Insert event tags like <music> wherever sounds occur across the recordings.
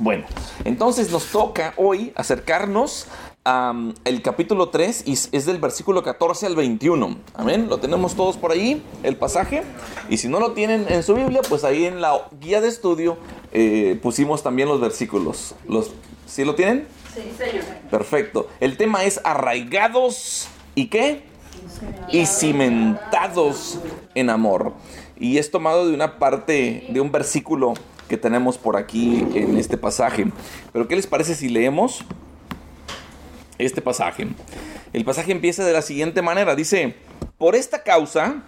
Bueno, entonces nos toca hoy acercarnos al capítulo 3 y es del versículo 14 al 21. Amén. Lo tenemos todos por ahí, el pasaje. Y si no lo tienen en su Biblia, pues ahí en la guía de estudio eh, pusimos también los versículos. Los, ¿Sí lo tienen? Sí, señor. Perfecto. El tema es arraigados y qué? Y cimentados en amor. Y es tomado de una parte, de un versículo que tenemos por aquí en este pasaje. Pero ¿qué les parece si leemos este pasaje? El pasaje empieza de la siguiente manera. Dice, por esta causa,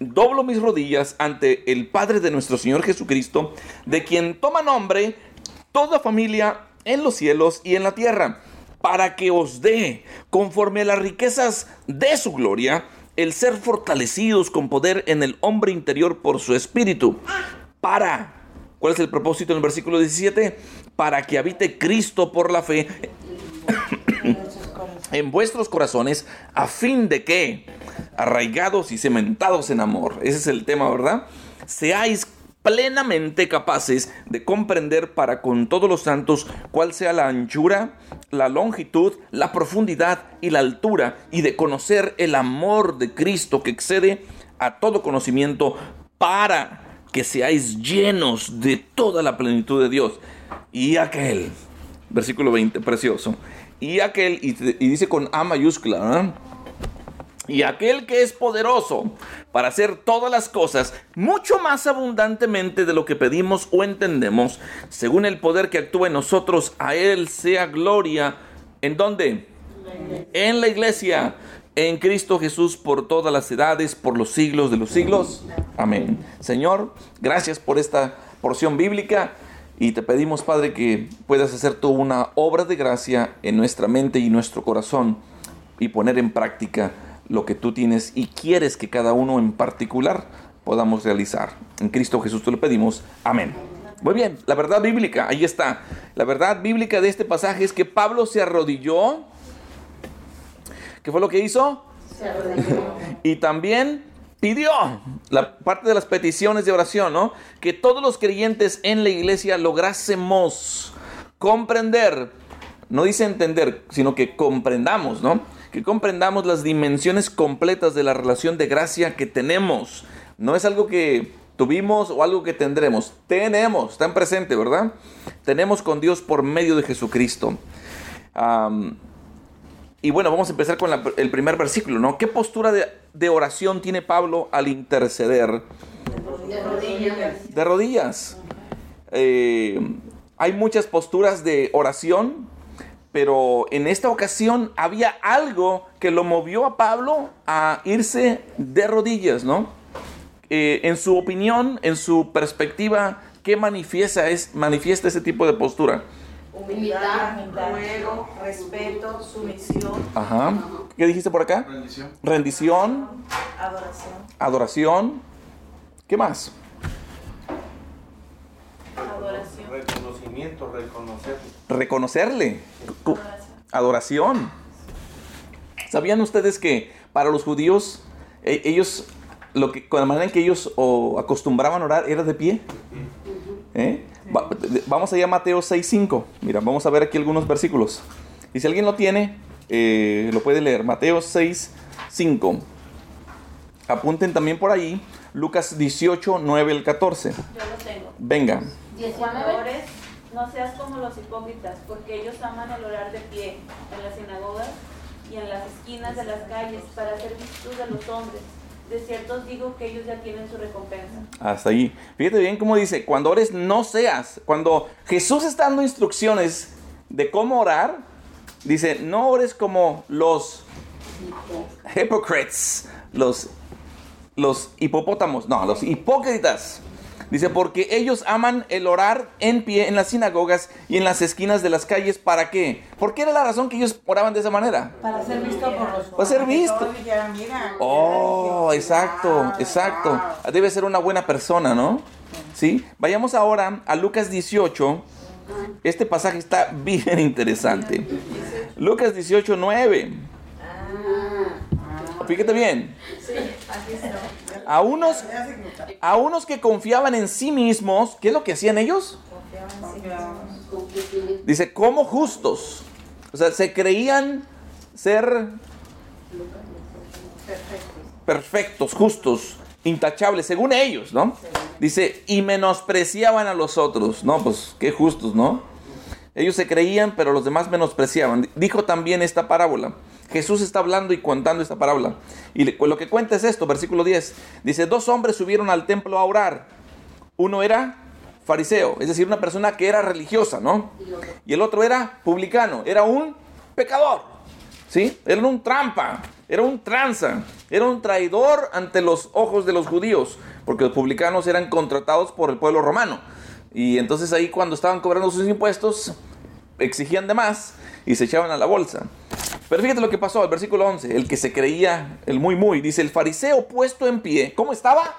doblo mis rodillas ante el Padre de nuestro Señor Jesucristo, de quien toma nombre toda familia en los cielos y en la tierra, para que os dé, conforme a las riquezas de su gloria, el ser fortalecidos con poder en el hombre interior por su espíritu para. ¿Cuál es el propósito en el versículo 17? Para que habite Cristo por la fe <coughs> en vuestros corazones, a fin de que, arraigados y cementados en amor, ese es el tema, ¿verdad? Seáis plenamente capaces de comprender para con todos los santos cuál sea la anchura, la longitud, la profundidad y la altura, y de conocer el amor de Cristo que excede a todo conocimiento para que seáis llenos de toda la plenitud de Dios. Y aquel, versículo 20, precioso. Y aquel, y, dice con A mayúscula, y aquel que es poderoso para hacer todas las cosas mucho más abundantemente de lo que pedimos o entendemos, según el poder que actúa en nosotros, a Él sea gloria. ¿En dónde? En la iglesia en Cristo Jesús por todas las edades, por los siglos de los siglos. Amén. Señor, gracias por esta porción bíblica y te pedimos, Padre, que puedas hacer tú una obra de gracia en nuestra mente y nuestro corazón y poner en práctica lo que tú tienes y quieres que cada uno en particular podamos realizar. En Cristo Jesús te lo pedimos. Amén. Muy bien, la verdad bíblica, ahí está. La verdad bíblica de este pasaje es que Pablo se arrodilló ¿Qué fue lo que hizo? y también pidió la parte de las peticiones de oración, ¿no? Que todos los creyentes en la iglesia lográsemos comprender, no dice entender, sino que comprendamos, ¿no? Que comprendamos las dimensiones completas de la relación de gracia que tenemos. No es algo que tuvimos o algo que tendremos. Tenemos, está en presente, ¿verdad? Tenemos con Dios por medio de Jesucristo. Y bueno, vamos a empezar con el primer versículo, ¿no? ¿Qué postura de, oración tiene Pablo al interceder? De rodillas. De rodillas. Eh, hay muchas posturas de oración, pero en esta ocasión había algo que lo movió a Pablo a irse de rodillas, ¿no? Eh, en su opinión, en su perspectiva, ¿qué manifiesta, es, manifiesta ese tipo de postura? Humildad, ruego, respeto, sumisión. Ajá. ¿Qué dijiste por acá? Rendición. Rendición. Adoración. Adoración. ¿Qué más? Adoración. Reconocimiento, reconocerle. Reconocerle. Adoración. ¿Sabían ustedes que para los judíos, e, ellos, lo que, con la manera en que ellos acostumbraban a orar era de pie? ¿Eh? Vamos allá a Mateo 6.5. Mira, vamos a ver aquí algunos versículos. Y si alguien lo tiene, eh, lo puede leer. Mateo 6.5. Apunten también por ahí Lucas 18, 9 el 14. Yo lo tengo. Venga. 19. No seas como los hipócritas, porque ellos aman el orar de pie en las sinagogas y en las esquinas de las calles para hacer virtud de los hombres de ciertos digo que ellos ya tienen su recompensa. Hasta ahí. Fíjate bien cómo dice, cuando ores no seas, cuando Jesús está dando instrucciones de cómo orar, dice, no ores como los hypocrites, los, los hipopótamos, no, los hipócritas. Dice, porque ellos aman el orar en pie en las sinagogas y en las esquinas de las calles. ¿Para qué? ¿Por qué era la razón que ellos oraban de esa manera? Para ser visto por los Para ser visto. Oh, exacto, exacto. Debe ser una buena persona, ¿no? Sí. Vayamos ahora a Lucas 18. Este pasaje está <laughs> bien interesante. Lucas 18, 9. Fíjate bien. A unos, a unos que confiaban en sí mismos, ¿qué es lo que hacían ellos? Dice, como justos. O sea, se creían ser perfectos, justos, intachables, según ellos, ¿no? Dice, y menospreciaban a los otros. No, pues qué justos, ¿no? Ellos se creían, pero los demás menospreciaban. Dijo también esta parábola. Jesús está hablando y contando esta parábola. Y lo que cuenta es esto, versículo 10. Dice, dos hombres subieron al templo a orar. Uno era fariseo, es decir, una persona que era religiosa, ¿no? Y el otro era publicano, era un pecador, ¿sí? Era un trampa, era un tranza, era un traidor ante los ojos de los judíos, porque los publicanos eran contratados por el pueblo romano. Y entonces ahí cuando estaban cobrando sus impuestos, exigían de más y se echaban a la bolsa. Pero fíjate lo que pasó, el versículo 11, el que se creía el muy muy, dice, el fariseo puesto en pie, ¿cómo estaba?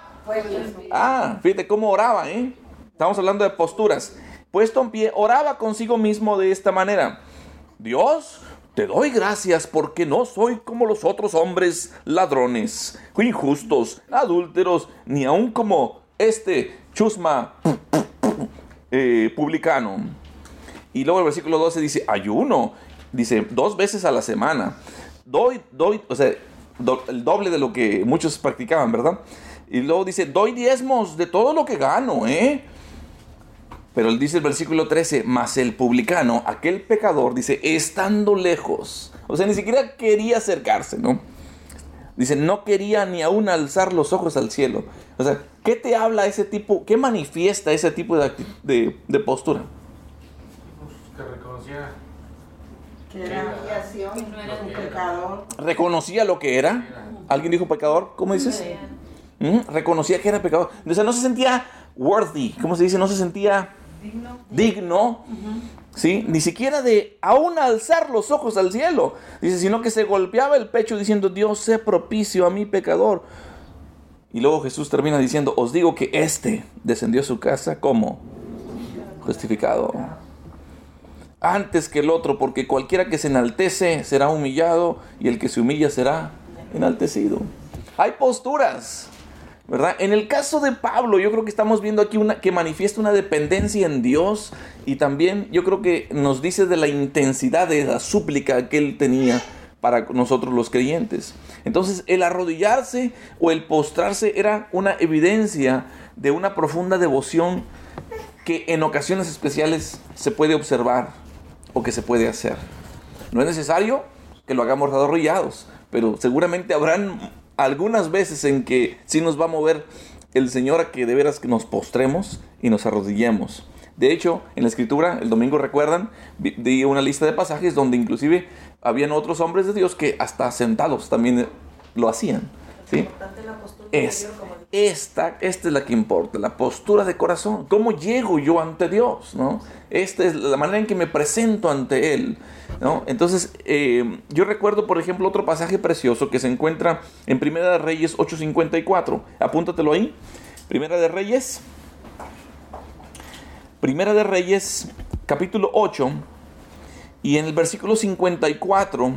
Ah, fíjate cómo oraba, ¿eh? Estamos hablando de posturas. Puesto en pie, oraba consigo mismo de esta manera. Dios, te doy gracias porque no soy como los otros hombres ladrones, injustos, adúlteros, ni aun como este chusma eh, publicano. Y luego el versículo 12 dice, ayuno dice, dos veces a la semana. Doy, doy, o sea, el doble de lo que muchos practicaban, ¿verdad? Y luego dice, doy diezmos de todo lo que gano, ¿eh? Pero dice el versículo 13, mas el publicano, aquel pecador, dice, estando lejos, o sea, ni siquiera quería acercarse, ¿no? Dice, no quería ni aún alzar los ojos al cielo. O sea, ¿qué te habla ese tipo, qué manifiesta ese tipo de, de, de postura? Que reconocía Reconocía lo que era. ¿Alguien dijo pecador? ¿Cómo dices? Reconocía que era pecador. O sea, no se sentía worthy. ¿Cómo se dice? No se sentía digno. ¿Sí? Ni siquiera de aún alzar los ojos al cielo. Dice, sino que se golpeaba el pecho diciendo, Dios sé propicio a mi pecador. Y luego Jesús termina diciendo, os digo que este descendió a su casa como justificado antes que el otro, porque cualquiera que se enaltece será humillado y el que se humilla será enaltecido. Hay posturas, En el caso de Pablo, yo creo que estamos viendo aquí una que manifiesta una dependencia en Dios y también yo creo que nos dice de la intensidad de la súplica que él tenía para nosotros los creyentes. Entonces, el arrodillarse o el postrarse era una evidencia de una profunda devoción que en ocasiones especiales se puede observar que se puede hacer. No es necesario que lo hagamos arrodillados, pero seguramente habrán algunas veces en que sí nos va a mover el Señor a que de veras nos postremos y nos arrodillemos. De hecho, en la escritura, el domingo recuerdan, di una lista de pasajes donde inclusive habían otros hombres de Dios que hasta sentados también lo hacían. ¿sí? Es, esta, esta es la que importa, la postura de corazón. ¿Cómo llego yo ante Dios? ¿no? Esta es la manera en que me presento ante Él. ¿no? Entonces, eh, yo recuerdo, por ejemplo, otro pasaje precioso que se encuentra en Primera de Reyes 8.54. Apúntatelo ahí. Primera de Reyes. Primera de Reyes, capítulo 8. Y en el versículo 54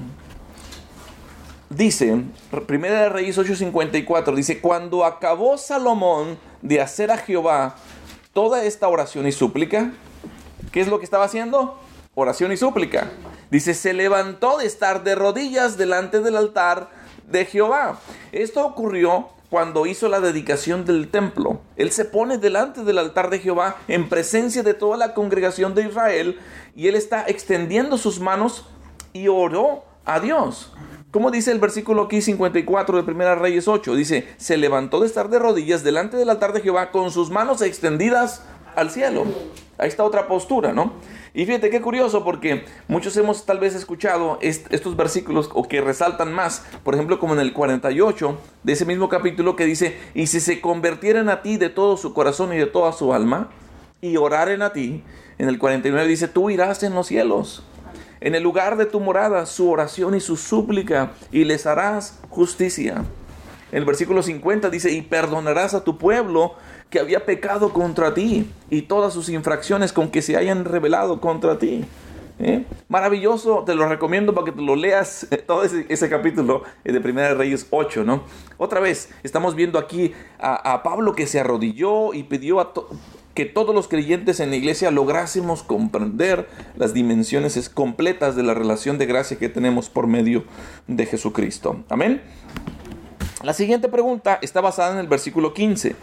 dice, Primera de Reyes 8:54, dice, cuando acabó Salomón de hacer a Jehová toda esta oración y súplica, ¿qué es lo que estaba haciendo? Oración y súplica. Dice, se levantó de estar de rodillas delante del altar de Jehová. Esto ocurrió cuando hizo la dedicación del templo. Él se pone delante del altar de Jehová en presencia de toda la congregación de Israel y él está extendiendo sus manos y oró a Dios. ¿Cómo dice el versículo aquí 54 de 1 Reyes 8? Dice, se levantó de estar de rodillas delante del altar de Jehová con sus manos extendidas al cielo. Ahí está otra postura, ¿no? Y fíjate qué curioso porque muchos hemos tal vez escuchado estos versículos o que resaltan más, por ejemplo como en el 48 de ese mismo capítulo que dice, y si se convirtieran a ti de todo su corazón y de toda su alma y oraren a ti, en el 49 dice, tú irás en los cielos en el lugar de tu morada su oración y su súplica y les harás justicia. En el versículo 50 dice, y perdonarás a tu pueblo que había pecado contra ti y todas sus infracciones con que se hayan revelado contra ti. ¿Eh? Maravilloso, te lo recomiendo para que te lo leas todo ese, capítulo de Primera Reyes 8, ¿no? Otra vez, estamos viendo aquí a, Pablo que se arrodilló y pidió a que todos los creyentes en la iglesia lográsemos comprender las dimensiones completas de la relación de gracia que tenemos por medio de Jesucristo. Amén. La siguiente pregunta está basada en el versículo 15.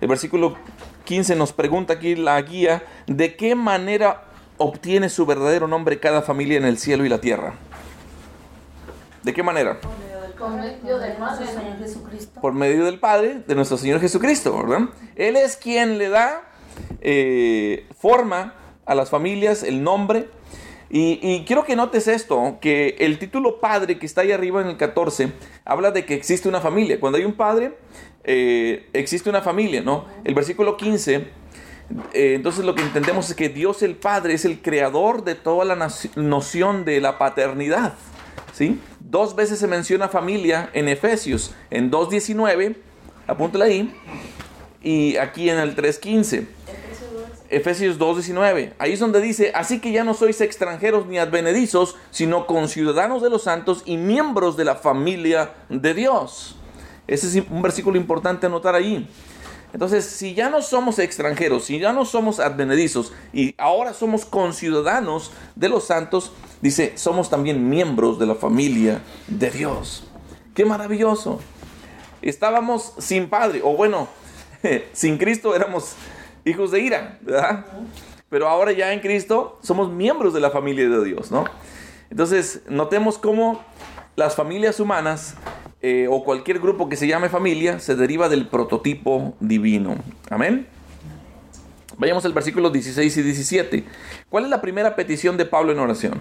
El versículo 15 nos pregunta aquí la guía de qué manera obtiene su verdadero nombre cada familia en el cielo y la tierra. ¿De qué manera? Por medio del Padre, Señor Jesucristo. Por medio del Padre, de nuestro Señor Jesucristo, ¿verdad? Él es quien le da eh, forma a las familias, el nombre. Y, quiero que notes esto, que el título padre que está ahí arriba en el 14, habla de que existe una familia. Cuando hay un padre, eh, existe una familia, ¿no? El versículo 15, eh, entonces lo que entendemos es que Dios el Padre es el creador de toda la noción de la paternidad, ¿sí? Dos veces se menciona familia en Efesios, en 2.19, apúntale ahí, y aquí en el 3.15. Efesios 2.19. Ahí es donde dice, así que ya no sois extranjeros ni advenedizos, sino conciudadanos de los santos y miembros de la familia de Dios. Ese es un versículo importante anotar ahí. Entonces, si ya no somos extranjeros, si ya no somos advenedizos y ahora somos conciudadanos de los santos, dice, somos también miembros de la familia de Dios. Qué maravilloso. Estábamos sin padre, o bueno, <laughs> sin Cristo éramos hijos de ira, ¿verdad? Pero ahora ya en Cristo somos miembros de la familia de Dios, ¿no? Entonces, notemos cómo las familias humanas eh, o cualquier grupo que se llame familia se deriva del prototipo divino. Amén. Vayamos al versículo 16 y 17. ¿Cuál es la primera petición de Pablo en oración?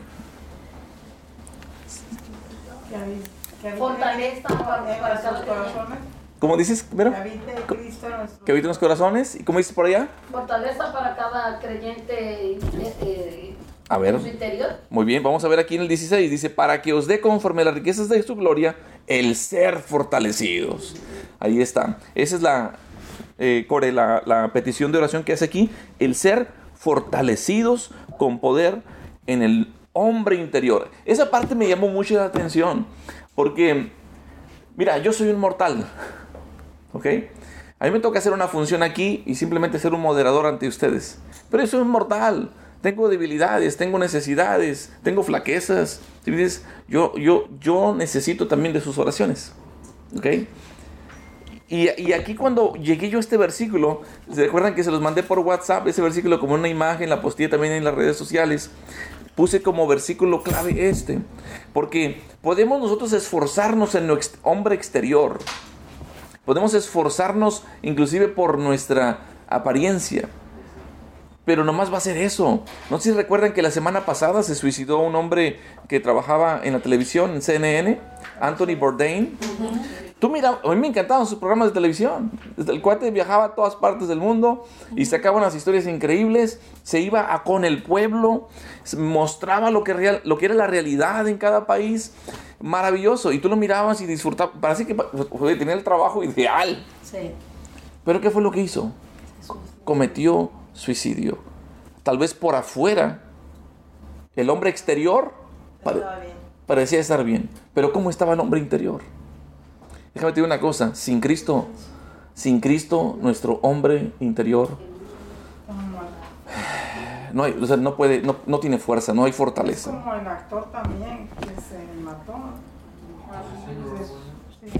Fortaleza para. ¿Cómo dices, Vero? Que habite Cristo en nuestro- Que habita en los corazones. ¿Y cómo dices por allá? Fortaleza para cada creyente eh, A ver. en su interior. Muy bien, vamos a ver aquí en el 16. Dice, para que os dé conforme a las riquezas de su gloria el ser fortalecidos. Ahí está. Esa es la, eh, Core, la, la petición de oración que hace aquí. El ser fortalecidos con poder en el hombre interior. Esa parte me llamó mucho la atención. Porque, mira, yo soy un mortal. ¿Ok? A mí me toca hacer una función aquí y simplemente ser un moderador ante ustedes. Pero soy un mortal. Tengo debilidades, tengo necesidades, tengo flaquezas. ¿Sí entiendes? Yo, yo, yo necesito también de sus oraciones. ¿Ok? Y, aquí cuando llegué yo a este versículo, ¿se recuerdan que se los mandé por WhatsApp? Ese versículo como una imagen, la posté también en las redes sociales. Puse como versículo clave este. Porque podemos nosotros esforzarnos en nuestro hombre exterior. Podemos esforzarnos inclusive por nuestra apariencia. Pero nomás va a ser eso. No sé si recuerdan que la semana pasada se suicidó un hombre que trabajaba en la televisión, en CNN, Anthony Bourdain. Tú mira, a mí me encantaban sus programas de televisión. El cuate viajaba a todas partes del mundo y sacaba unas historias increíbles. Se iba a con el pueblo, mostraba lo que, real, lo que era la realidad en cada país. Maravilloso. Y tú lo mirabas y disfrutabas. Parece que tenía el trabajo ideal. Sí. Pero ¿qué fue lo que hizo? Cometió suicidio. Tal vez por afuera, el hombre exterior pare- parecía estar bien. Pero ¿cómo estaba el hombre interior? Déjame te digo una cosa, sin Cristo, sin Cristo, nuestro hombre interior no, hay, o sea, no puede, no, no tiene fuerza, no hay Es fortaleza. como el actor también que se mató. Se, sí,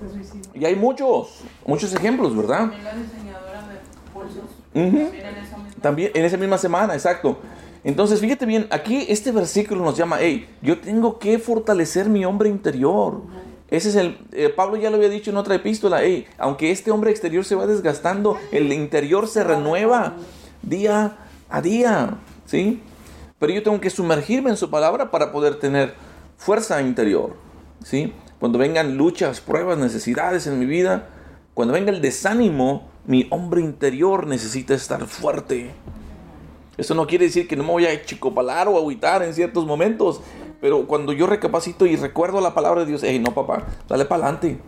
se suicidó. Y hay muchos, muchos ejemplos, ¿verdad? También la diseñadora de pulsos. También en esa misma. También en esa misma semana, exacto. Entonces, fíjate bien, aquí este versículo nos llama, hey, yo tengo que fortalecer mi hombre interior. Ese es el, eh, Pablo ya lo había dicho en otra epístola, hey, aunque este hombre exterior se va desgastando, el interior se renueva día a día, ¿sí? Pero yo tengo que sumergirme en su palabra para poder tener fuerza interior, ¿sí? Cuando vengan luchas, pruebas, necesidades en mi vida, cuando venga el desánimo, mi hombre interior necesita estar fuerte. Eso no quiere decir que no me voy a chicopalar o agüitar en ciertos momentos. Pero cuando yo recapacito y recuerdo la palabra de Dios, hey, no papá, dale para adelante.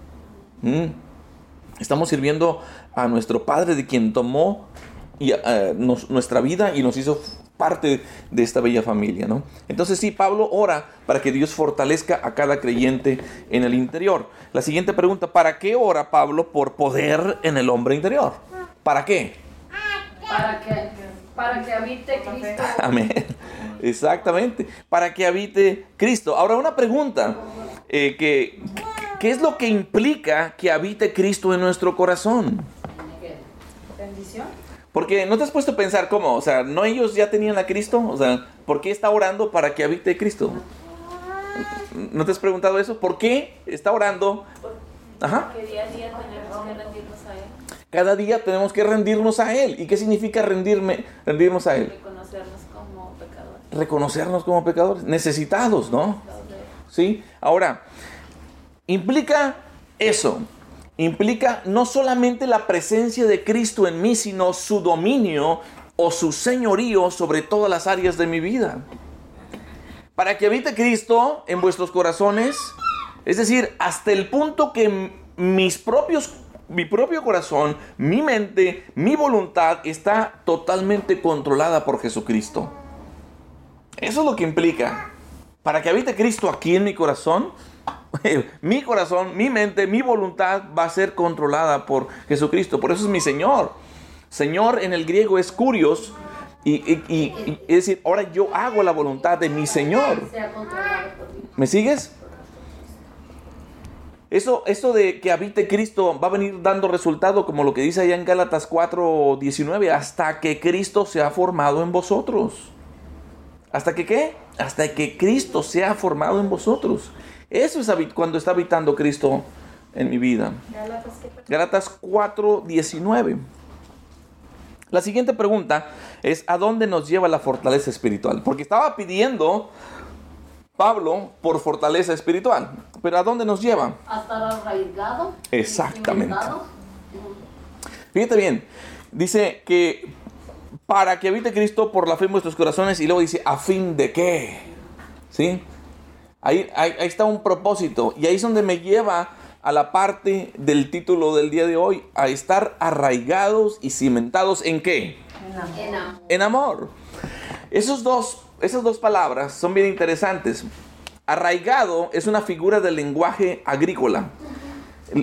Estamos sirviendo a nuestro Padre de quien tomó y, eh, nuestra vida y nos hizo parte de esta bella familia, ¿no? Entonces sí, Pablo ora para que Dios fortalezca a cada creyente en el interior. La siguiente pregunta, ¿para qué ora Pablo por poder en el hombre interior? ¿Para qué? Para que, para que habite Cristo. <laughs> Amén. Exactamente. Para que habite Cristo. Ahora una pregunta. eh, que, ¿Qué es lo que implica que habite Cristo en nuestro corazón? Bendición. Porque no te has puesto a pensar cómo, o sea, ¿no ellos ya tenían a Cristo? O sea, ¿por qué está orando para que habite Cristo? ¿No te has preguntado eso? ¿Por qué está orando? Ajá. Que día a día tenemos que Él, Cada día tenemos que rendirnos a Él. ¿Y qué significa rendirme, rendirnos a Él? reconocernos como pecadores. Reconocernos como pecadores, necesitados, ¿no? ¿Sí? Ahora, implica eso. Implica no solamente la presencia de Cristo en mí, sino su dominio o su señorío sobre todas las áreas de mi vida. Para que habite Cristo en vuestros corazones, es decir, hasta el punto que mis propios mi propio corazón, mi mente, mi voluntad está totalmente controlada por Jesucristo. Eso es lo que implica. Para que habite Cristo aquí en mi corazón, <laughs> mi corazón, mi mente, mi voluntad va a ser controlada por Jesucristo. Por eso es mi Señor. Señor en el griego es curios. Y, y- y- y- es decir, ahora yo hago la voluntad de mi Señor. ¿Me sigues? Eso, eso de que habite Cristo va a venir dando resultado, como lo que dice allá en Gálatas 4, 19, hasta que Cristo se ha formado en vosotros. ¿Hasta que qué? Hasta que Cristo se ha formado en vosotros. Eso es cuando está habitando Cristo en mi vida. Gálatas 4, 19. La siguiente pregunta es, ¿a dónde nos lleva la fortaleza espiritual? Porque estaba pidiendo Pablo por fortaleza espiritual. Pero ¿a dónde nos lleva? A estar arraigado. Exactamente. Fíjate bien. Dice que para que habite Cristo por la fe en vuestros corazones y luego dice, ¿a fin de qué? ¿Sí? Ahí, ahí, ahí está un propósito. Y ahí es donde me lleva a la parte del título del día de hoy, a estar arraigados y cimentados en qué? En amor. en amor. Esos dos, esas dos palabras son bien interesantes. Arraigado es una figura del lenguaje agrícola.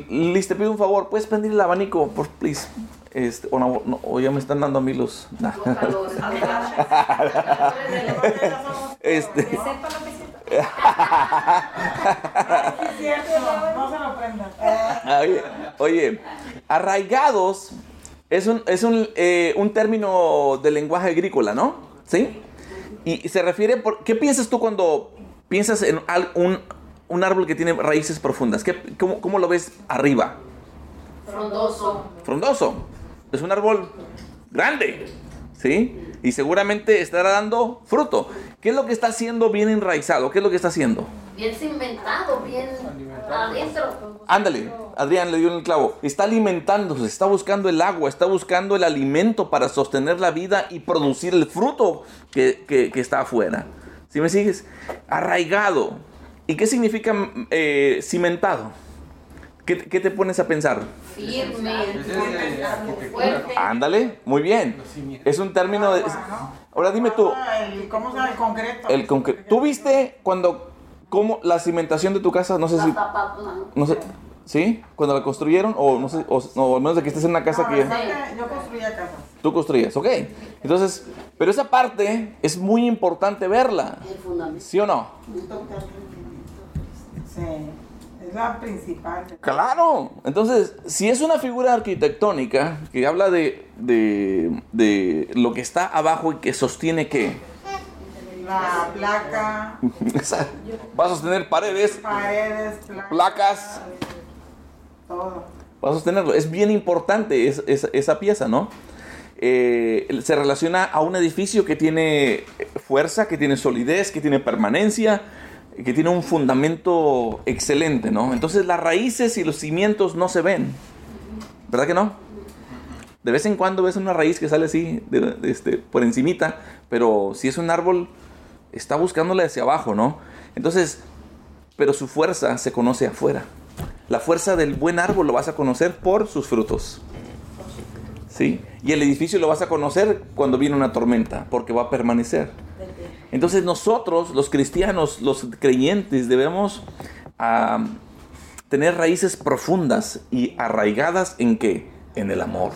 Liz, te pido un favor, ¿puedes prender el abanico, por please? Este, o, no, no, o ya me están dando a mí los... nah. <laughs> Este, <laughs> oye, oye, arraigados es un, es un, eh, un término del lenguaje agrícola, ¿no? ¿Sí? Y se refiere, por, ¿qué piensas tú cuando piensas en un, un árbol que tiene raíces profundas? ¿Qué, cómo, cómo lo ves arriba? Frondoso. Frondoso. Es un árbol grande, ¿sí? Y seguramente estará dando fruto. ¿Qué es lo que está haciendo bien enraizado? ¿Qué es lo que está haciendo? Bien cimentado, bien adentro. Ándale, Adrián le dio en el clavo. Está alimentándose, está buscando el agua, está buscando el alimento para sostener la vida y producir el fruto que, que- que está afuera. ¿Sí me sigues? Arraigado. ¿Y qué significa eh, cimentado? ¿Qué, qué te pones a pensar? Firme. Arquitectura. Fuerte. Ándale, muy bien. Es un término de... Ahora dime tú, Ah, el- ¿Cómo se llama? El concreto. el concre- ¿tú viste cuando... cómo la cimentación de tu casa, no sé si... No. No sé, ¿sí? Cuando la construyeron o no sé, o, no, al menos de que estés en una casa No, que... es que Yo construía casas. Tú construyes, ok. Entonces, pero esa parte es muy importante verla, El fundamento. ¿sí o no? Sí, es la principal. Claro. Entonces, si es una figura arquitectónica que habla de, de, de lo que está abajo y que sostiene qué? La placa, Va a sostener paredes, paredes, placas, placas, todo. va a sostenerlo. Es bien importante es- es- esa pieza, ¿no? Eh, se relaciona a un edificio que tiene fuerza, que tiene solidez, que tiene permanencia, que tiene un fundamento excelente, ¿no? Entonces las raíces y los cimientos no se ven, ¿verdad que no? De vez en cuando ves una raíz que sale así, de- de este, por encimita, pero si es un árbol, está buscándole hacia abajo, ¿no? Entonces, pero su fuerza se conoce afuera. La fuerza del buen árbol lo vas a conocer por sus frutos. ¿Sí? Y el edificio lo vas a conocer cuando viene una tormenta, porque va a permanecer. Entonces nosotros, los cristianos, los creyentes, debemos tener raíces profundas y arraigadas en qué? En el amor.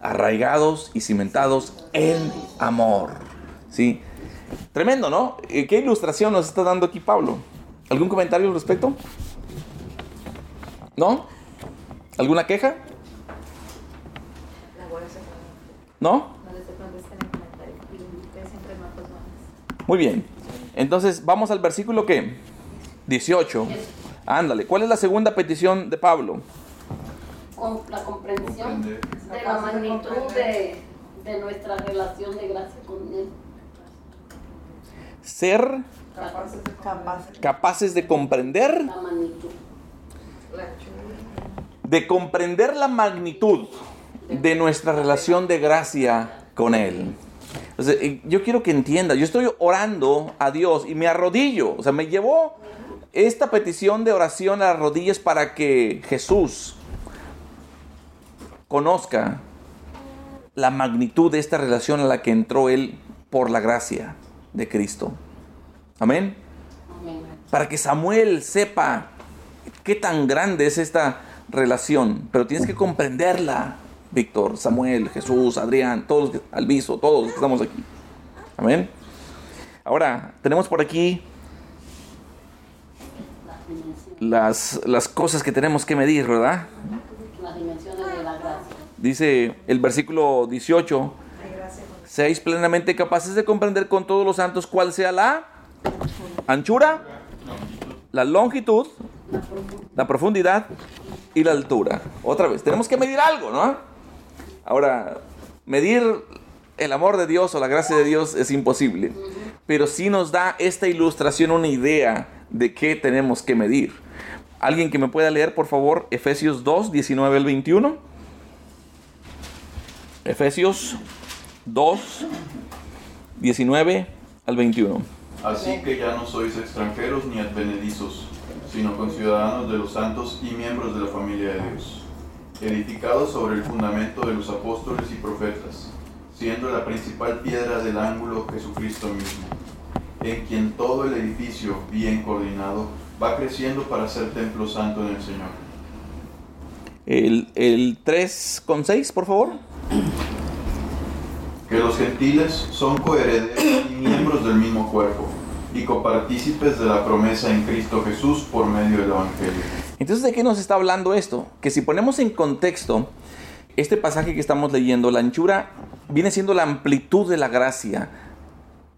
arraigados y cimentados en amor. ¿Sí? Tremendo, ¿no? Eh, ¿Qué ilustración nos está dando aquí Pablo? ¿Algún comentario al respecto? ¿No? ¿Alguna queja? ¿No? Muy bien. Entonces, vamos al versículo que 18. Ándale. ¿Cuál es la segunda petición de Pablo? Con la comprensión de la magnitud de, de nuestra relación de gracia con Él. Ser Capaces de capaces. capaces de comprender, La magnitud. de comprender la magnitud de nuestra relación de gracia con Él. O sea, yo quiero que entienda, yo estoy orando a Dios y me arrodillo, o sea, me llevó esta petición de oración a las rodillas para que Jesús conozca la magnitud de esta relación a la que entró Él por la gracia de Cristo. Amén. Amén. Para que Samuel sepa qué tan grande es esta relación. Pero tienes que comprenderla, Víctor, Samuel, Jesús, Adrián, todos, que- Alviso, todos los que estamos aquí. Amén. Ahora, tenemos por aquí Las las, cosas que tenemos que medir, ¿verdad? las dimensiones de la gracia. Dice el versículo 18, Ay, gracias. Seáis plenamente capaces de comprender con todos los santos cuál sea la anchura, la longitud, la profundidad y la altura. Otra vez, tenemos que medir algo, ¿no? Ahora, medir el amor de Dios o la gracia de Dios es imposible, pero sí nos da esta ilustración una idea de qué tenemos que medir. ¿Alguien que me pueda leer, por favor, Efesios 2, 19 al 21? Efesios 2, 19 al 21. Así que ya no sois extranjeros ni advenedizos, sino conciudadanos de los santos y miembros de la familia de Dios, edificados sobre el fundamento de los apóstoles y profetas, siendo la principal piedra del ángulo Jesucristo mismo, en quien todo el edificio, bien coordinado, va creciendo para ser templo santo en el Señor. El, el 3 con 6, por favor. Que los gentiles son coherederos y miembros del mismo cuerpo, y copartícipes de la promesa en Cristo Jesús por medio del Evangelio. Entonces, ¿de qué nos está hablando esto? Que si ponemos en contexto este pasaje que estamos leyendo, la anchura viene siendo la amplitud de la gracia,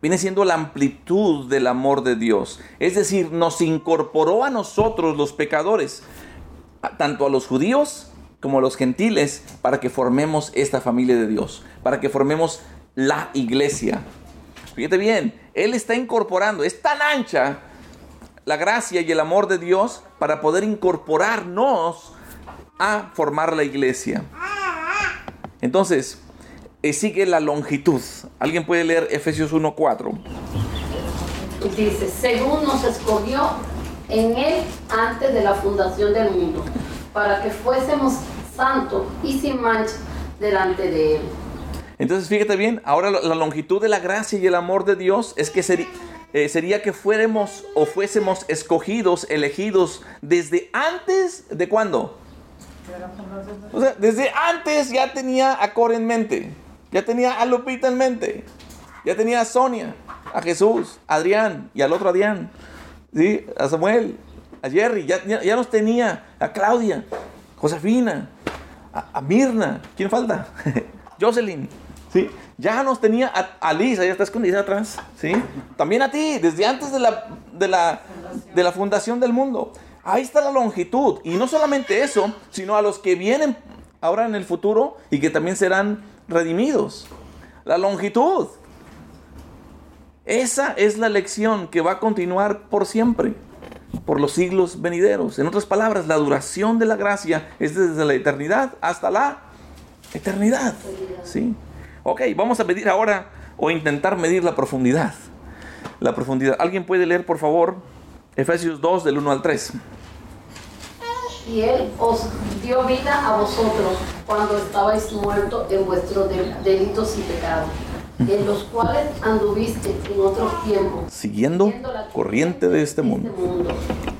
viene siendo la amplitud del amor de Dios. Es decir, nos incorporó a nosotros los pecadores, tanto a los judíos como los gentiles, para que formemos esta familia de Dios, para que formemos la iglesia. Fíjate bien, Él está incorporando, es tan ancha la gracia y el amor de Dios para poder incorporarnos a formar la iglesia. Entonces, eh, sigue la longitud. ¿Alguien puede leer Efesios 1.4? Dice, según nos escogió en Él antes de la fundación del mundo, para que fuésemos santos y sin mancha delante de Él. Entonces, fíjate bien, ahora la, longitud de la gracia y el amor de Dios es que seri- eh, sería que fuéramos o fuésemos escogidos, elegidos desde antes de cuándo? O sea, desde antes ya tenía a Cor en mente, ya tenía a Lupita en mente, ya tenía a Sonia, a Jesús, a Adrián y al otro Adrián, ¿sí? a Samuel, a Jerry, ya, ya, nos tenía a Claudia, Josefina, a, Mirna, ¿quién falta? <laughs> Jocelyn, ¿sí? Ya nos tenía a, a Lisa, ya está escondida atrás, ¿sí? También a ti, desde antes de la, de la, de la fundación del mundo. Ahí está la longitud. Y no solamente eso, sino a los que vienen ahora en el futuro y que también serán redimidos. La longitud. Esa es la lección que va a continuar por siempre, por los siglos venideros. En otras palabras, la duración de la gracia es desde la eternidad hasta la eternidad. ¿Sí? Ok, vamos a medir ahora o intentar medir la profundidad. La profundidad. ¿Alguien puede leer, por favor, Efesios 2 del 1 al 3? Y Él os dio vida a vosotros cuando estabais muertos en vuestros de- delitos y pecados, en los cuales anduviste en otros tiempos. Siguiendo siguiendo la corriente de este mundo.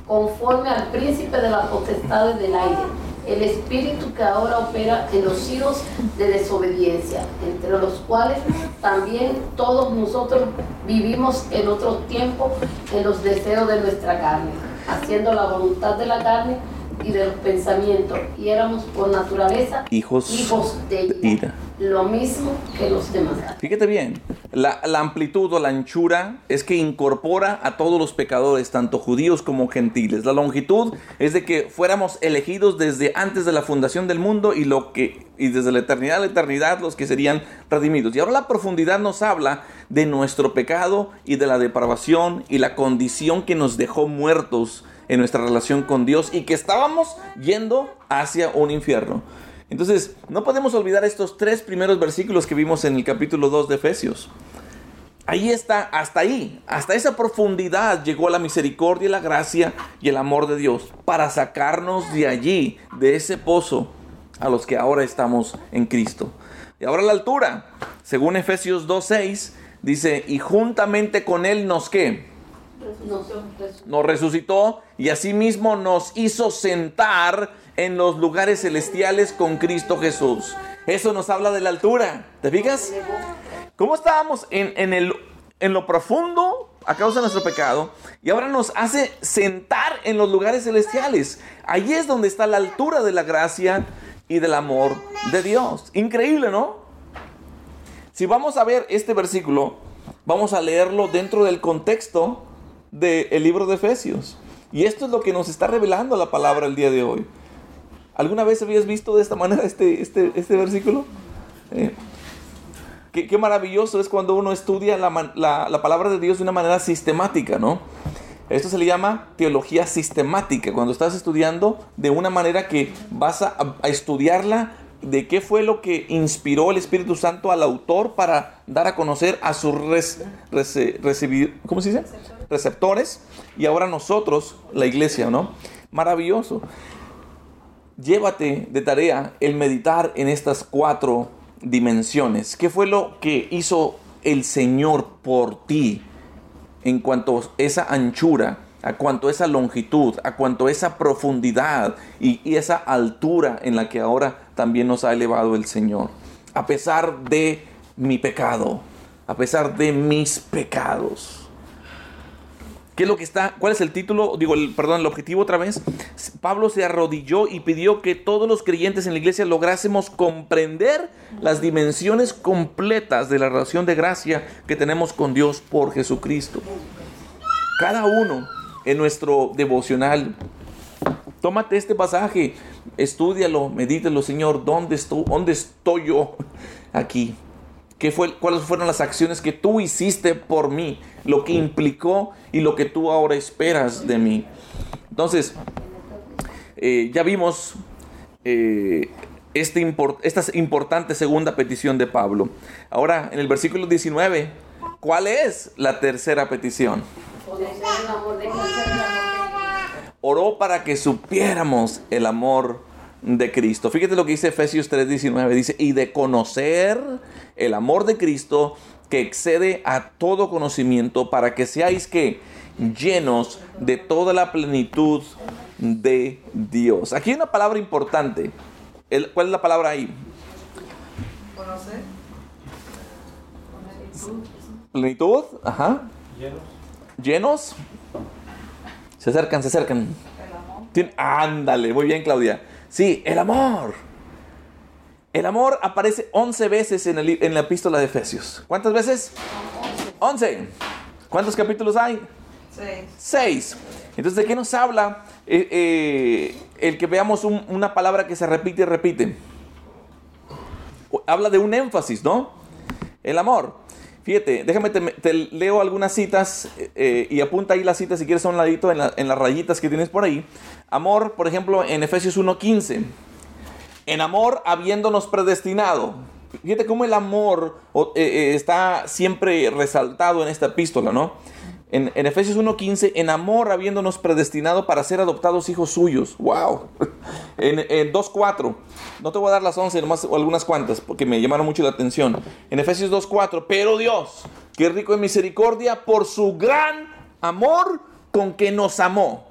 conforme al príncipe de las potestades del aire, el espíritu que ahora opera en los hijos de desobediencia, entre los cuales también todos nosotros vivimos en otro tiempo en los deseos de nuestra carne, haciendo la voluntad de la carne y de los pensamientos, y éramos por naturaleza Hijos hijos de ira. lo mismo que los demás. Fíjate bien, la, la amplitud o la anchura es que incorpora a todos los pecadores, tanto judíos como gentiles. La longitud es de que fuéramos elegidos desde antes de la fundación del mundo y, lo que, y desde la eternidad a la eternidad los que serían redimidos. Y ahora la profundidad nos habla de nuestro pecado y de la depravación y la condición que nos dejó muertos en nuestra relación con Dios y que estábamos yendo hacia un infierno. Entonces, no podemos olvidar estos tres primeros versículos que vimos en el capítulo 2 de Efesios. Ahí está, hasta ahí, hasta esa profundidad llegó la misericordia, la gracia y el amor de Dios para sacarnos de allí, de ese pozo, a los que ahora estamos en Cristo. Y ahora la altura, según Efesios 2.6, dice, y juntamente con Él nos qué? Nos resucitó y asimismo nos hizo sentar en los lugares celestiales con Cristo Jesús. Eso nos habla de la altura. ¿Te fijas? ¿Cómo estábamos en, en el, en lo profundo a causa de nuestro pecado? Y ahora nos hace sentar en los lugares celestiales. Ahí es donde está la altura de la gracia y del amor de Dios. Increíble, ¿no? Si vamos a ver este versículo, vamos a leerlo dentro del contexto del libro de Efesios. Y esto es lo que nos está revelando la palabra el día de hoy. ¿Alguna vez habías visto de esta manera este, este, este versículo? Eh, qué, qué maravilloso es cuando uno estudia la, la- la palabra de Dios de una manera sistemática, ¿no? Esto se le llama teología sistemática, cuando estás estudiando de una manera que vas a, a estudiarla de qué fue lo que inspiró el Espíritu Santo al autor para dar a conocer a sus res- rece- recibir, ¿cómo se dice? Receptores y ahora nosotros, la iglesia, ¿no? Maravilloso. Llévate de tarea el meditar en estas cuatro dimensiones. ¿Qué fue lo que hizo el Señor por ti en cuanto a esa anchura, a cuanto a esa longitud, a cuanto a esa profundidad y, y esa altura en la que ahora también nos ha elevado el Señor? A pesar de mi pecado, a pesar de mis pecados. ¿Qué es lo que está? ¿Cuál es el título? Digo, el, perdón, el objetivo otra vez. Pablo se arrodilló y pidió que todos los creyentes en la iglesia lográsemos comprender las dimensiones completas de la relación de gracia que tenemos con Dios por Jesucristo. Cada uno en nuestro devocional, tómate este pasaje, estúdialo, medítelo, Señor, ¿dónde dónde estoy yo aquí? ¿Qué fue, ¿Cuáles fueron las acciones que tú hiciste por mí? Lo que implicó y lo que tú ahora esperas de mí. Entonces, eh, ya vimos eh, este esta importante segunda petición de Pablo. Ahora, en el versículo 19, ¿cuál es la tercera petición? Oró para que supiéramos el amor de Cristo. Fíjate lo que dice Efesios 3:19. Dice, y de conocer el amor de Cristo que excede a todo conocimiento para que seáis que llenos de toda la plenitud de Dios. Aquí hay una palabra importante. El- ¿Cuál es la palabra ahí? ¿Conocer? Plenitud, ajá. Llenos. Llenos. Se acercan, se acercan. El amor. Tien- Ándale, muy bien Claudia. Sí, el amor. El amor aparece 11 veces en, el en la epístola de Efesios. ¿Cuántas veces? 11. ¿Cuántos capítulos hay? Seis. 6. Entonces, ¿de qué nos habla eh, eh, el que veamos un- una palabra que se repite y repite? Habla de un énfasis, ¿no? El amor. Fíjate, déjame te, leo algunas citas eh, y apunta ahí las citas si quieres a un ladito en, la- en las rayitas que tienes por ahí. Amor, por ejemplo, en Efesios 1.15. En amor habiéndonos predestinado. Fíjate cómo el amor eh, eh, está siempre resaltado en esta epístola, ¿no? En, Efesios 1.15, en amor habiéndonos predestinado para ser adoptados hijos suyos. ¡Wow! <laughs> En, en 2.4, no te voy a dar las 11, nomás algunas cuantas, porque me llamaron mucho la atención. En Efesios 2.4, pero Dios, que rico en misericordia, por su gran amor con que nos amó.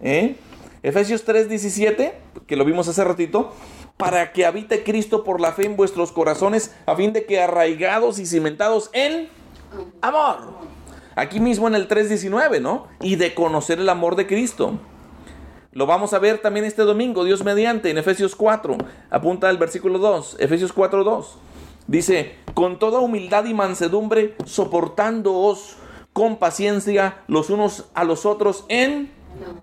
¿Eh? Efesios 3:17, que lo vimos hace ratito, para que habite Cristo por la fe en vuestros corazones, a fin de que arraigados y cimentados en amor. Aquí mismo en el 3:19, ¿no? Y de conocer el amor de Cristo. Lo vamos a ver también este domingo, Dios mediante, en Efesios 4. Apunta al versículo 2, Efesios 4:2. Dice, con toda humildad y mansedumbre, soportándoos con paciencia los unos a los otros en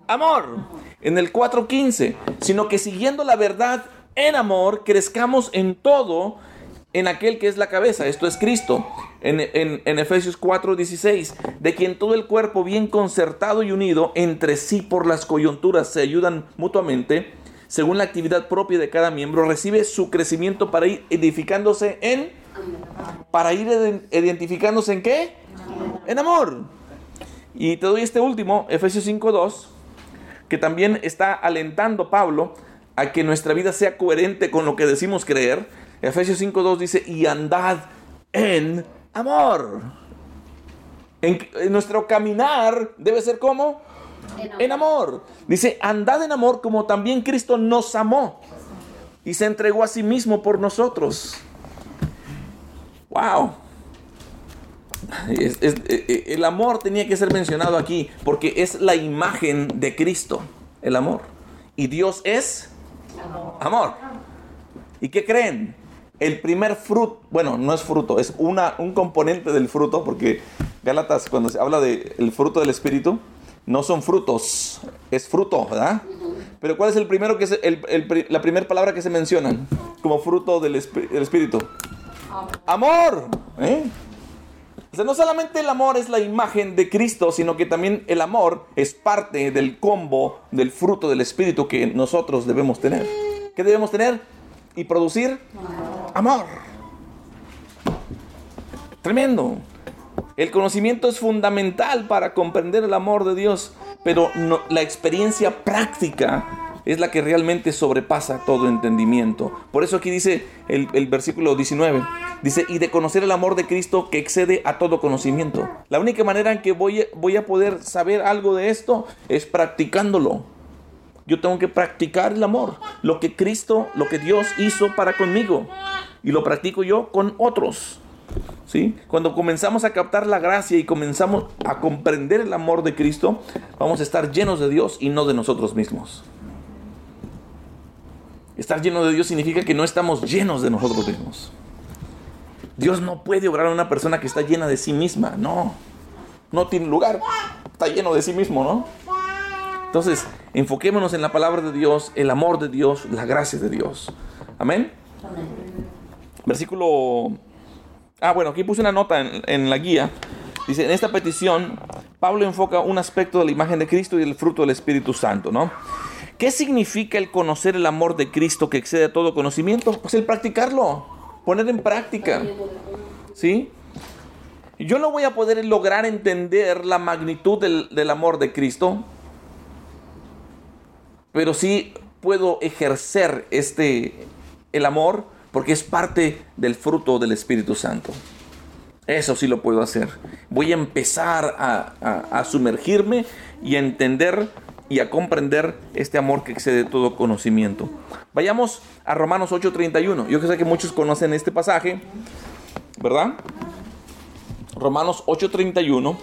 amor. En el 4.15, sino que siguiendo la verdad en amor, crezcamos en todo en aquel que es la cabeza, esto es Cristo. En, en, en Efesios 4:16, de quien todo el cuerpo bien concertado y unido entre sí por las coyunturas se ayudan mutuamente, según la actividad propia de cada miembro, recibe su crecimiento para ir edificándose en, para ir iden- identificándose en qué? En amor. Y te doy este último, Efesios 5.2, que también está alentando Pablo a que nuestra vida sea coherente con lo que decimos creer. Efesios 5.2 dice, y andad en amor. En, en nuestro caminar debe ser como en amor. Dice, andad en amor como también Cristo nos amó y se entregó a sí mismo por nosotros. Wow. Es- es- eh, eh, el amor tenía que ser mencionado aquí porque es la imagen de Cristo, el amor. Y Dios es amor. ¿Y qué creen? El primer fruto, bueno, no es fruto, es una, un componente del fruto, porque Gálatas, cuando se habla del fruto del Espíritu, no son frutos, es fruto, ¿verdad? Pero ¿cuál es el primero que se- el- la primera palabra que se menciona como fruto del, del Espíritu? Amor. ¿eh? No solamente el amor es la imagen de Cristo, sino que también el amor es parte del combo del fruto del Espíritu que nosotros debemos tener. ¿Qué debemos tener? Y producir amor. Tremendo. El conocimiento es fundamental para comprender el amor de Dios, pero la experiencia práctica es la que realmente sobrepasa todo entendimiento. Por eso aquí dice el, versículo 19, dice, y de conocer el amor de Cristo que excede a todo conocimiento. La única manera en que voy a poder saber algo de esto es practicándolo. Yo tengo que practicar el amor, lo que Cristo, lo que Dios hizo para conmigo, y lo practico yo con otros. ¿Sí? Cuando comenzamos a captar la gracia y comenzamos a comprender el amor de Cristo, vamos a estar llenos de Dios y no de nosotros mismos. Estar lleno de Dios significa que no estamos llenos de nosotros mismos. Dios no puede obrar a una persona que está llena de sí misma, no. No tiene lugar. Está lleno de sí mismo, ¿no? Entonces, enfoquémonos en la palabra de Dios, el amor de Dios, la gracia de Dios. Amén. Versículo Ah, bueno, aquí puse una nota en, en la guía. Dice, en esta petición, Pablo enfoca un aspecto de la imagen de Cristo y el fruto del Espíritu Santo, ¿no? ¿Qué significa el conocer el amor de Cristo que excede a todo conocimiento? Pues el practicarlo, poner en práctica, ¿sí? Yo no voy a poder lograr entender la magnitud del, del amor de Cristo, pero sí puedo ejercer este, el amor porque es parte del fruto del Espíritu Santo. Eso sí lo puedo hacer. Voy a empezar a, a- sumergirme y a entender y a comprender este amor que excede todo conocimiento. Vayamos a Romanos 8:31. Yo sé que muchos conocen este pasaje, ¿verdad? Romanos 8:31.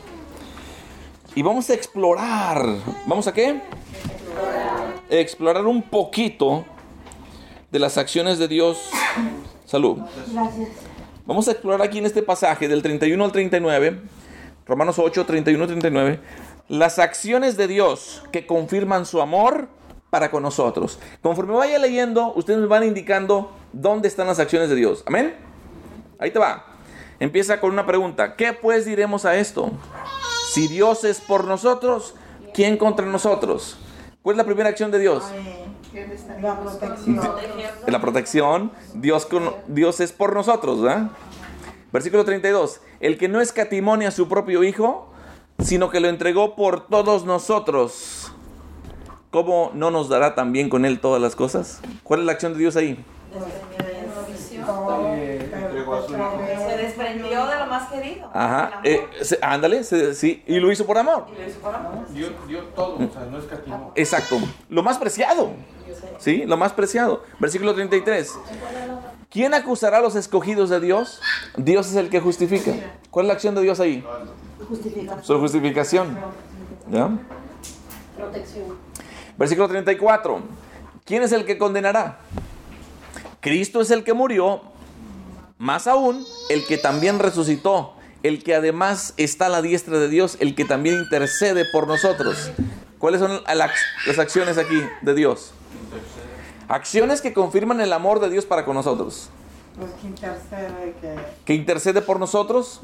Y vamos a explorar. ¿Vamos a qué? Explorar un poquito de las acciones de Dios. Salud. Vamos a explorar aquí en este pasaje del 31 al 39, Romanos 8, 31 39, las acciones de Dios que confirman su amor para con nosotros. Conforme vaya leyendo, ustedes me van indicando dónde están las acciones de Dios. Amén. Ahí te va. Empieza con una pregunta. ¿Qué pues diremos a esto? Si Dios es por nosotros, ¿quién contra nosotros? ¿Cuál es la primera acción de Dios? La protección. la protección, Dios, con- Dios es por nosotros, ¿verdad? Versículo 32, el que no escatimonia a su propio Hijo, sino que lo entregó por todos nosotros, ¿cómo no nos dará también con él todas las cosas? ¿Cuál es la acción de Dios ahí? Se desprendió de lo más querido. Ajá, el eh, ándale, sí, y lo hizo por amor. Y lo hizo por amor. Dio, dio todo, o sea, no escatimó. Exacto, lo más preciado. ¿Sí? Lo más preciado. Versículo 33. ¿Quién acusará a los escogidos de Dios? Dios es el que justifica. ¿Cuál es la acción de Dios ahí? Su justificación. ¿Ya? Protección. Versículo 34. ¿Quién es el que condenará? Cristo es el que murió, más aún el que también resucitó, el que además está a la diestra de Dios, el que también intercede por nosotros. ¿Cuáles son la- las acciones aquí de Dios? Acciones que confirman el amor de Dios para con nosotros. Pues que intercede, que Que intercede por nosotros.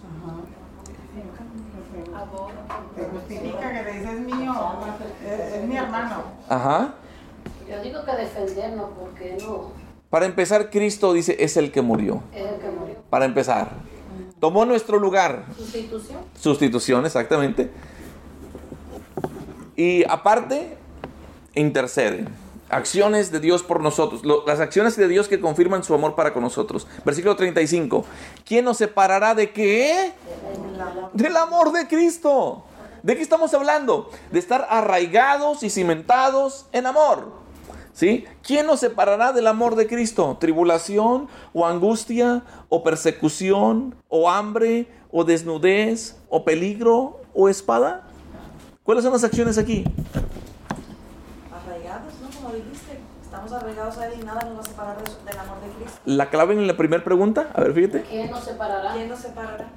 te justifica, que le dice es mío, es, es mi hermano. Ajá. Yo digo que defendernos porque no Para empezar, Cristo dice es el que murió. es el que murió. Para empezar. Tomó nuestro lugar. Sustitución. Sustitución, exactamente. Y aparte, intercede. Acciones de Dios por nosotros. Lo- las acciones de Dios que confirman su amor para con nosotros. Versículo 35. ¿Quién nos separará de qué? Del amor de Cristo. ¿De qué estamos hablando? De estar arraigados y cimentados en amor. ¿Sí? ¿Quién nos separará del amor de Cristo? ¿Tribulación o angustia o persecución o hambre o desnudez o peligro o espada? ¿Cuáles son las acciones aquí? Arraigados, ¿no? Como dijiste. Estamos arraigados a Él y nada nos va a separar del amor de Cristo. La clave en la primera pregunta, a ver, fíjate. ¿Quién nos separará? ¿Quién nos separará?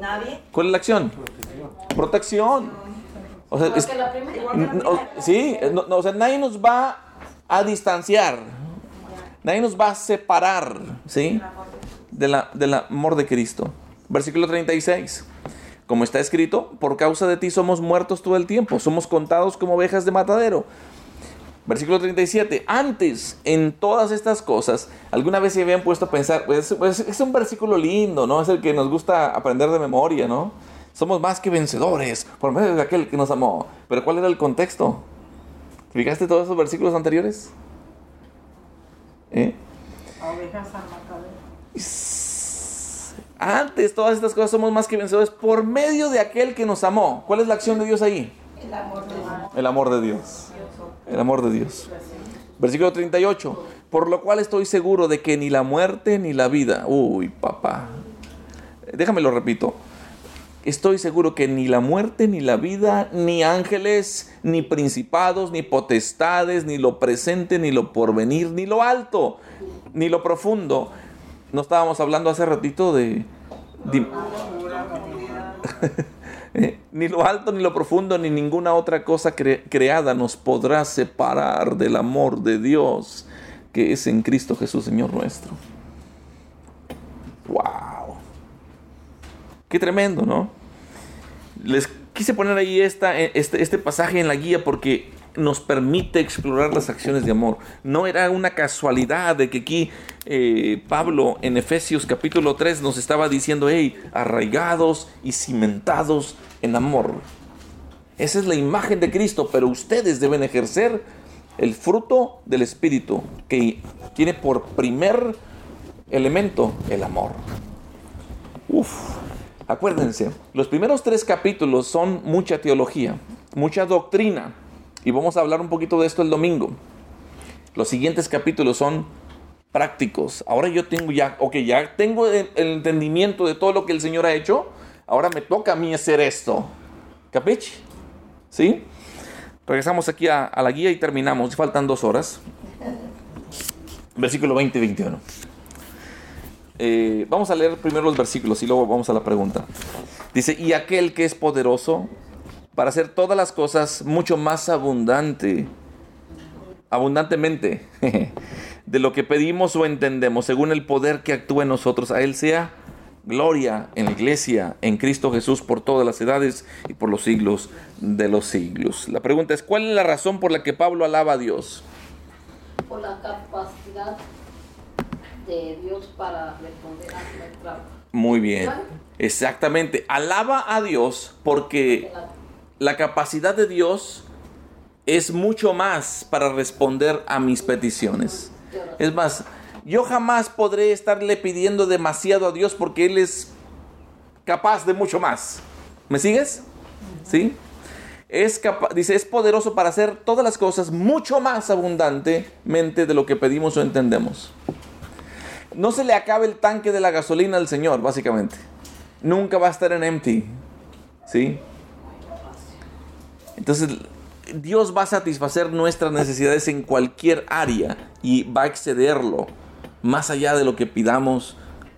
Nadie. ¿Cuál es la acción? Protección. O sea, Igual es- que la primera. Igual que la no, primera. sí, no, no, o sea, nadie nos va a distanciar. Nadie nos va a separar, ¿sí? De la- del amor de Cristo. Versículo 36. Como está escrito, por causa de ti somos muertos todo el tiempo, somos contados como ovejas de matadero. Versículo 37. Antes, en todas estas cosas, alguna vez se habían puesto a pensar, pues, pues, es un versículo lindo, ¿no? Es el que nos gusta aprender de memoria, ¿no? Somos más que vencedores por medio de aquel que nos amó. Pero ¿cuál era el contexto? ¿Fijaste todos esos versículos anteriores? ¿Eh? Ovejas al matadero. Antes, todas estas cosas somos más que vencedores por medio de aquel que nos amó. ¿Cuál es la acción de Dios ahí? El amor de Dios. El amor de Dios. El amor de Dios. Versículo 38. Por lo cual estoy seguro de que ni la muerte ni la vida. Uy, papá. Déjame lo repito. Estoy seguro que ni la muerte ni la vida, ni ángeles, ni principados, ni potestades, ni lo presente, ni lo porvenir, ni lo alto, ni lo profundo. No estábamos hablando hace ratito de... <laughs> Eh, ni lo alto, ni lo profundo, ni ninguna otra cosa cre- creada nos podrá separar del amor de Dios que es en Cristo Jesús, Señor nuestro. ¡Wow! Qué tremendo, ¿no? Les quise poner ahí esta, eh, este, este pasaje en la guía porque nos permite explorar las acciones de amor. No era una casualidad de que aquí eh, Pablo en Efesios capítulo 3 nos estaba diciendo, hey, arraigados y cimentados en amor. Esa es la imagen de Cristo, pero ustedes deben ejercer el fruto del Espíritu, que tiene por primer elemento el amor. Uf, acuérdense, los primeros tres capítulos son mucha teología, mucha doctrina, y vamos a hablar un poquito de esto el domingo. Los siguientes capítulos son prácticos. Ahora yo tengo ya, ok, ya tengo el, entendimiento de todo lo que el Señor ha hecho, ahora me toca a mí hacer esto. ¿Capich? ¿Sí? Regresamos aquí a, a la guía y terminamos. Faltan dos horas. Versículo 20 y 21. Eh, vamos a leer primero los versículos y luego vamos a la pregunta. Dice, y aquel que es poderoso para hacer todas las cosas mucho más abundante, abundantemente, <laughs> de lo que pedimos o entendemos, según el poder que actúa en nosotros, a Él sea gloria en la iglesia, en Cristo Jesús, por todas las edades y por los siglos de los siglos. La pregunta es, ¿cuál es la razón por la que Pablo alaba a Dios? Por la capacidad de Dios para responder a nuestra Muy bien, exactamente. Alaba a Dios porque la capacidad de Dios es mucho más para responder a mis peticiones. Es más, yo jamás podré estarle pidiendo demasiado a Dios porque Él es capaz de mucho más. ¿Me sigues? ¿Sí? Es capa- dice, es poderoso para hacer todas las cosas mucho más abundantemente de lo que pedimos o entendemos. No se le acabe el tanque de la gasolina al Señor, básicamente. Nunca va a estar en empty. ¿Sí? Entonces, Dios va a satisfacer nuestras necesidades en cualquier área y va a excederlo más allá de lo que pidamos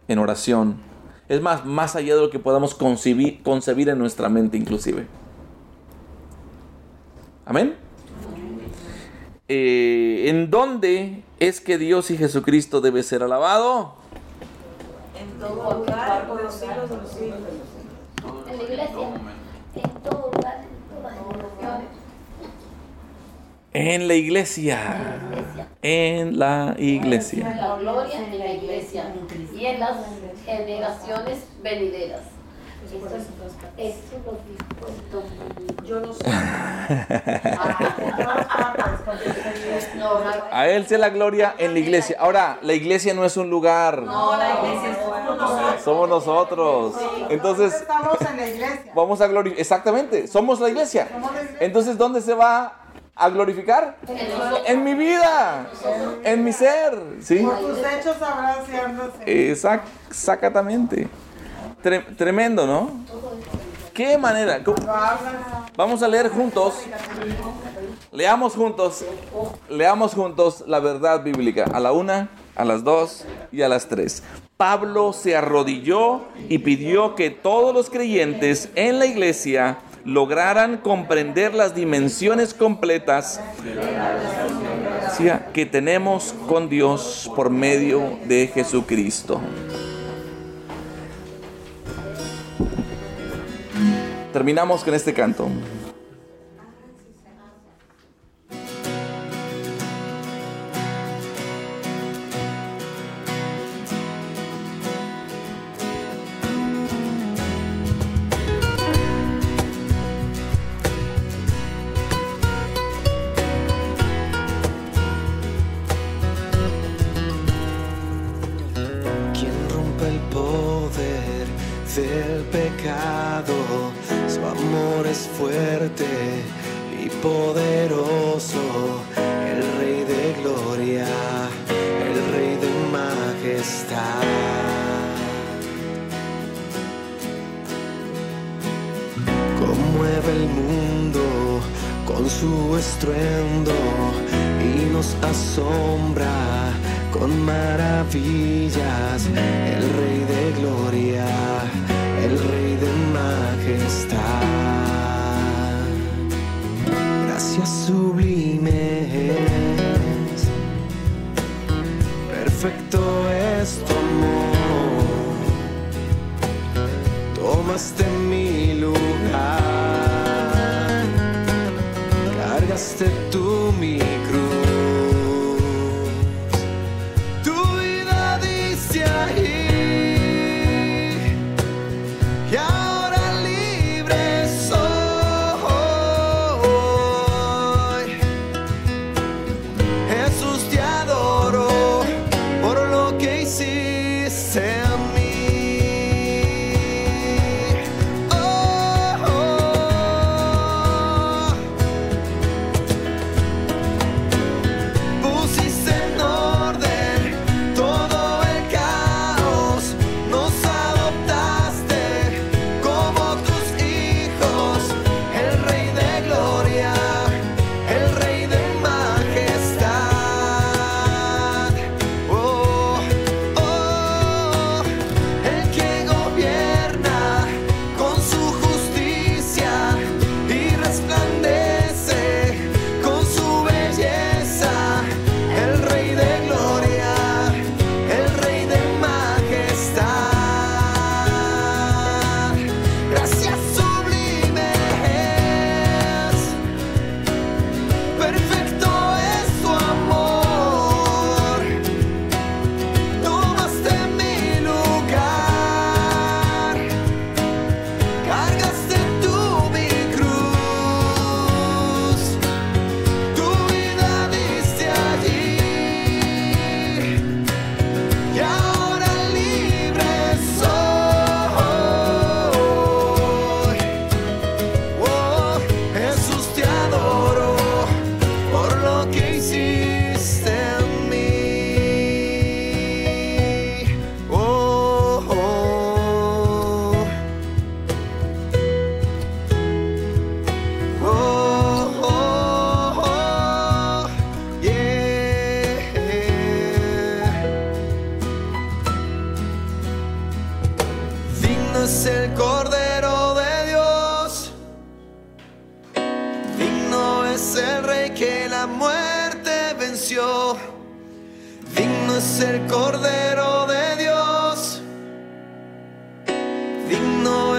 en oración. Es más, más allá de lo que podamos concebir, en nuestra mente inclusive. Amén. Eh, ¿En dónde es que Dios y Jesucristo debe ser alabado? En todo lugar, por los siglos de los siglos. En la iglesia, en todo lugar, en todas las generaciones. En la iglesia. En la iglesia. La gloria en la iglesia y en las generaciones venideras. Eso lo dijo el don. Yo no sé. A Él sea la gloria en la iglesia. Ahora, la iglesia no es un lugar. No, la iglesia es nosotros. Somos nosotros. Entonces, estamos en la iglesia. vamos a glorificar. Exactamente, somos la iglesia. Entonces, ¿dónde se va a glorificar? En mi vida, en mi ser. ¿Sí? Por tus hechos Exact- Exactamente. Tre- tremendo, ¿no? ¿Qué manera? Vamos a leer juntos. Leamos juntos. Leamos juntos la verdad bíblica. A la una, a las dos y a las tres. Pablo se arrodilló y pidió que todos los creyentes en la iglesia lograran comprender las dimensiones completas que tenemos con Dios por medio de Jesucristo. Terminamos con este canto. Conmueve el mundo con su estruendo y nos asombra con maravillas. El Rey de gloria, el Rey de majestad. Gracias sublimes, perfecto es tu amor tomaste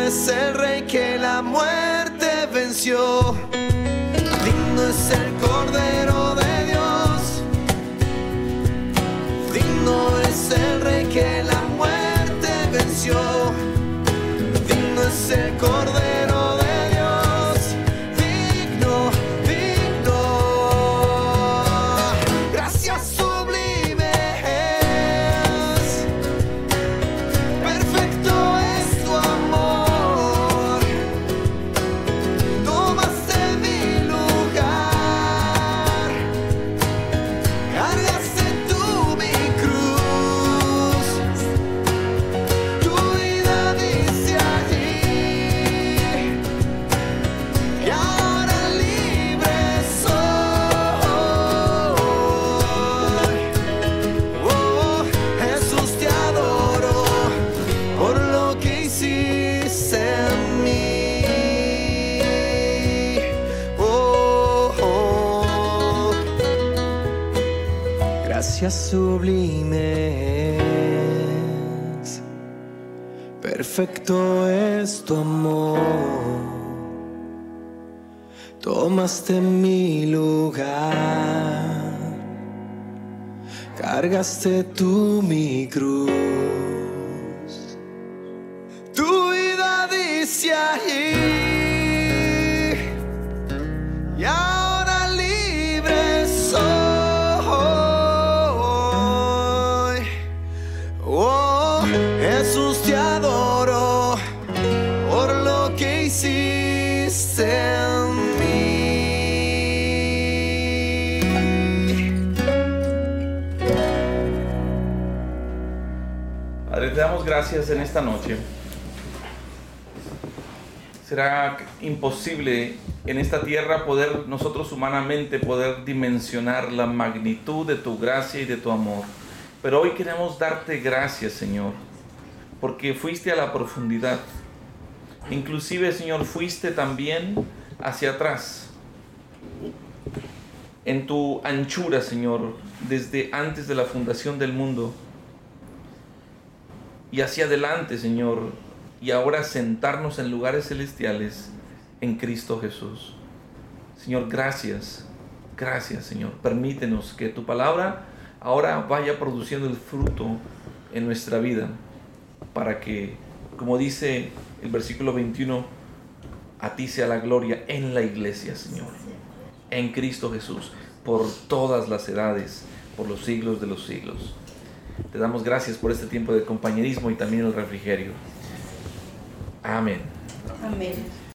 es el Rey que la muerte venció. Digno es el Cordero Gracias sublimes, perfecto es tu amor. Tomaste mi lugar, cargaste tú mi cruz. Tu vida dice allí, gracias en esta noche. Será imposible en esta tierra poder nosotros humanamente poder dimensionar la magnitud de tu gracia y de tu amor. Pero hoy queremos darte gracias, Señor, porque fuiste a la profundidad. Inclusive, Señor, fuiste también hacia atrás. En tu anchura, Señor, desde antes de la fundación del mundo y hacia adelante, Señor, y ahora sentarnos en lugares celestiales en Cristo Jesús. Señor, gracias, gracias, Señor. Permítenos que tu palabra ahora vaya produciendo el fruto en nuestra vida para que, como dice el versículo 21, a ti sea la gloria en la iglesia, Señor, en Cristo Jesús, por todas las edades, por los siglos de los siglos. Te damos gracias por este tiempo de compañerismo y también el refrigerio. Amén. Amén.